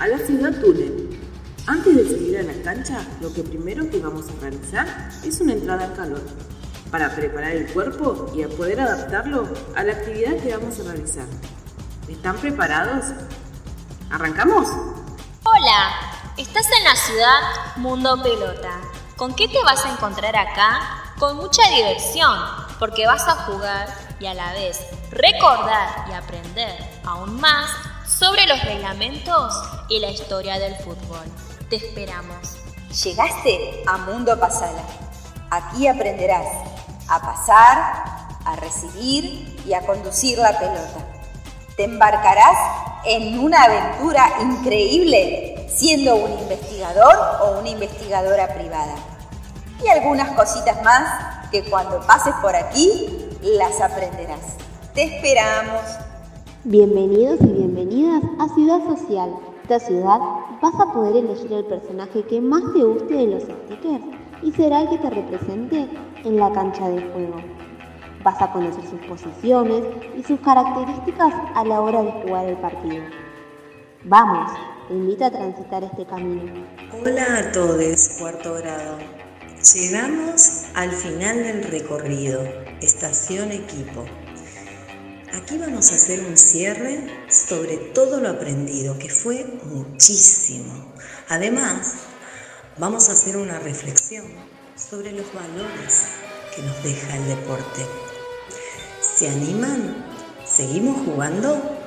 a la ciudad túnel. Antes de salir a la cancha, lo que primero que vamos a realizar es una entrada en calor para preparar el cuerpo y poder adaptarlo a la actividad que vamos a realizar. ¿Están preparados? ¿Arrancamos? Hola, estás en la ciudad Mundo Pelota. ¿Con qué te vas a encontrar acá? Con mucha diversión, porque vas a jugar y a la vez recordar y aprender aún más sobre los reglamentos y la historia del fútbol. Te esperamos. Llegaste a Mundo Pasala. Aquí aprenderás a pasar, a recibir y a conducir la pelota. Te embarcarás en una aventura increíble siendo un investigador o una investigadora privada. Y algunas cositas más que cuando pases por aquí las aprenderás. Te esperamos. Bienvenidos y bienvenidas a Ciudad Social. Esta ciudad vas a poder elegir el personaje que más te guste de los stickers y será el que te represente en la cancha de juego. Vas a conocer sus posiciones y sus características a la hora de jugar el partido. Vamos, te invito a transitar este camino. Hola a todos, cuarto grado. Llegamos al final del recorrido, estación equipo. Aquí vamos a hacer un cierre sobre todo lo aprendido, que fue muchísimo. Además, vamos a hacer una reflexión sobre los valores que nos deja el deporte. ¿Se animan? ¿Seguimos jugando?